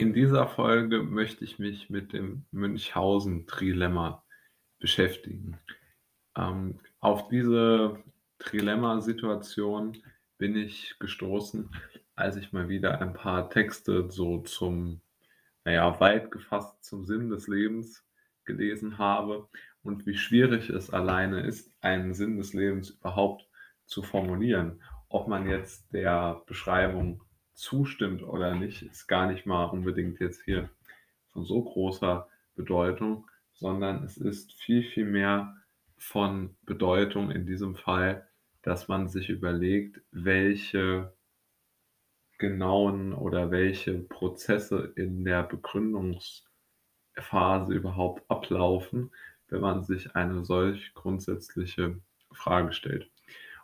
In dieser Folge möchte ich mich mit dem Münchhausen-Trilemma beschäftigen. Ähm, auf diese Trilemma-Situation bin ich gestoßen, als ich mal wieder ein paar Texte so zum, naja, weit gefasst zum Sinn des Lebens gelesen habe und wie schwierig es alleine ist, einen Sinn des Lebens überhaupt zu formulieren. Ob man jetzt der Beschreibung zustimmt oder nicht, ist gar nicht mal unbedingt jetzt hier von so großer Bedeutung, sondern es ist viel, viel mehr von Bedeutung in diesem Fall, dass man sich überlegt, welche genauen oder welche Prozesse in der Begründungsphase überhaupt ablaufen, wenn man sich eine solch grundsätzliche Frage stellt.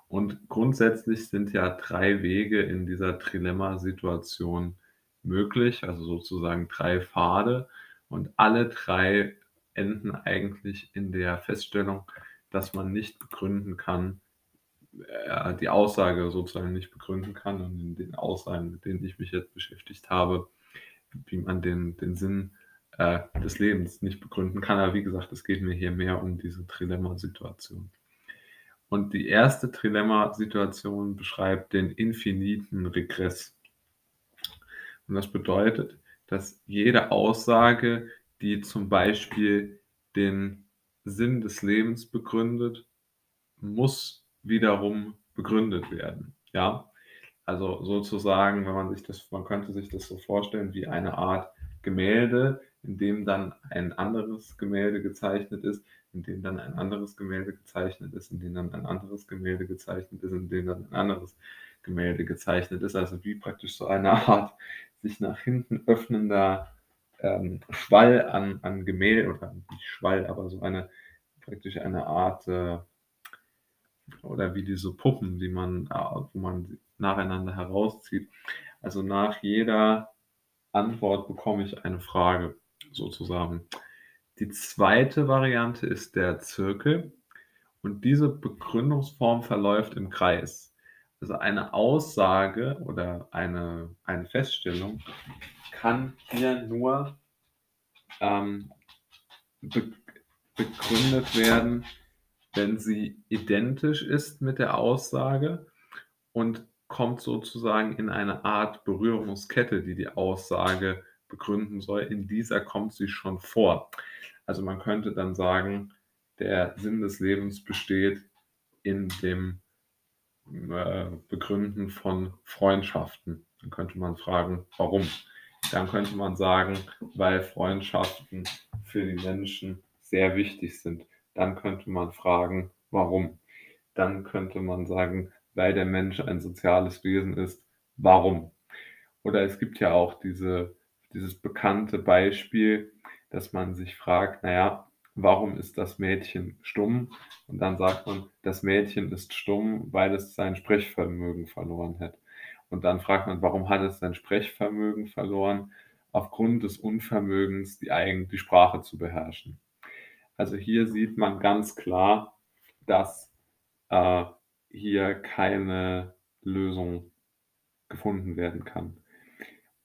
Und grundsätzlich sind ja drei Wege in dieser Trilemma-Situation möglich, also sozusagen drei Pfade. Und alle drei enden eigentlich in der Feststellung, dass man nicht begründen kann, äh, die Aussage sozusagen nicht begründen kann und in den Aussagen, mit denen ich mich jetzt beschäftigt habe, wie man den, den Sinn äh, des Lebens nicht begründen kann. Aber wie gesagt, es geht mir hier mehr um diese Trilemma-Situation. Und die erste Trilemma-Situation beschreibt den infiniten Regress. Und das bedeutet, dass jede Aussage, die zum Beispiel den Sinn des Lebens begründet, muss wiederum begründet werden. Ja, also sozusagen, wenn man sich das, man könnte sich das so vorstellen wie eine Art Gemälde, in dem dann ein anderes Gemälde gezeichnet ist, in dem dann ein anderes Gemälde gezeichnet ist, in dem dann ein anderes Gemälde gezeichnet ist, in dem dann ein anderes Gemälde gezeichnet ist. Also wie praktisch so eine Art sich nach hinten öffnender ähm, Schwall an, an Gemälde, oder nicht Schwall, aber so eine praktisch eine Art äh, oder wie diese Puppen, die man, äh, wo man nacheinander herauszieht. Also nach jeder Antwort bekomme ich eine Frage sozusagen. Die zweite Variante ist der Zirkel und diese Begründungsform verläuft im Kreis. Also eine Aussage oder eine, eine Feststellung kann hier nur ähm, be begründet werden, wenn sie identisch ist mit der Aussage und kommt sozusagen in eine Art Berührungskette, die die Aussage begründen soll. In dieser kommt sie schon vor. Also man könnte dann sagen, der Sinn des Lebens besteht in dem äh, Begründen von Freundschaften. Dann könnte man fragen, warum? Dann könnte man sagen, weil Freundschaften für die Menschen sehr wichtig sind. Dann könnte man fragen, warum? Dann könnte man sagen, weil der Mensch ein soziales Wesen ist, warum? Oder es gibt ja auch diese, dieses bekannte Beispiel, dass man sich fragt, naja, warum ist das Mädchen stumm? Und dann sagt man, das Mädchen ist stumm, weil es sein Sprechvermögen verloren hat. Und dann fragt man, warum hat es sein Sprechvermögen verloren? Aufgrund des Unvermögens, die, eigen, die Sprache zu beherrschen. Also hier sieht man ganz klar, dass äh, hier keine Lösung gefunden werden kann.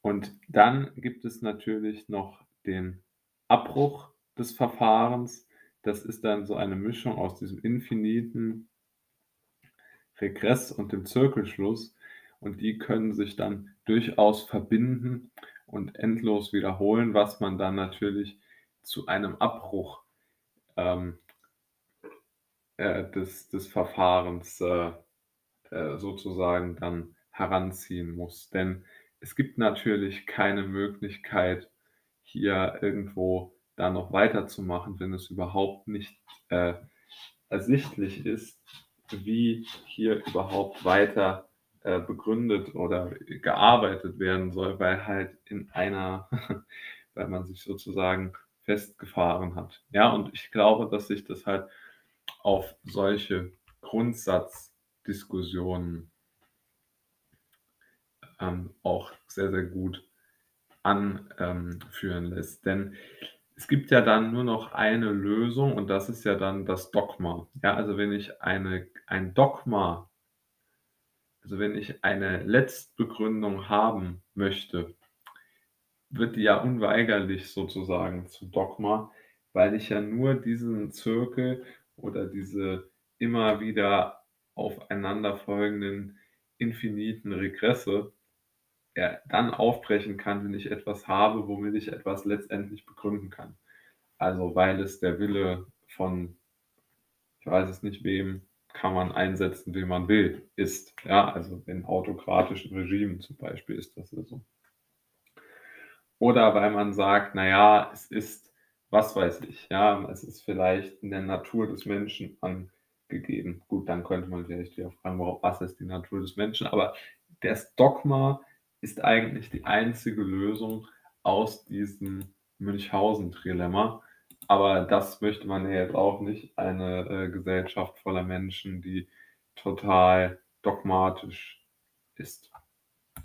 Und dann gibt es natürlich noch den Abbruch des Verfahrens. Das ist dann so eine Mischung aus diesem infiniten Regress und dem Zirkelschluss. Und die können sich dann durchaus verbinden und endlos wiederholen, was man dann natürlich zu einem Abbruch ähm, äh, des, des Verfahrens äh, äh, sozusagen dann heranziehen muss. Denn es gibt natürlich keine Möglichkeit, hier irgendwo da noch weiterzumachen, wenn es überhaupt nicht äh, ersichtlich ist, wie hier überhaupt weiter äh, begründet oder gearbeitet werden soll, weil halt in einer, weil man sich sozusagen festgefahren hat. Ja, und ich glaube, dass sich das halt auf solche Grundsatzdiskussionen ähm, auch sehr, sehr gut anführen lässt. Denn es gibt ja dann nur noch eine Lösung und das ist ja dann das Dogma. Ja, also wenn ich eine, ein Dogma, also wenn ich eine Letztbegründung haben möchte, wird die ja unweigerlich sozusagen zu Dogma, weil ich ja nur diesen Zirkel oder diese immer wieder aufeinanderfolgenden infiniten Regresse ja, dann aufbrechen kann, wenn ich etwas habe, womit ich etwas letztendlich begründen kann. Also weil es der Wille von, ich weiß es nicht wem, kann man einsetzen, wie man will, ist. Ja, also in autokratischen Regimen zum Beispiel ist das so. Oder weil man sagt, naja, es ist, was weiß ich, ja, es ist vielleicht in der Natur des Menschen angegeben. Gut, dann könnte man vielleicht wieder fragen, was ist die Natur des Menschen? Aber das Dogma ist eigentlich die einzige Lösung aus diesem Münchhausen-Trilemma. Aber das möchte man ja jetzt auch nicht. Eine äh, Gesellschaft voller Menschen, die total dogmatisch ist.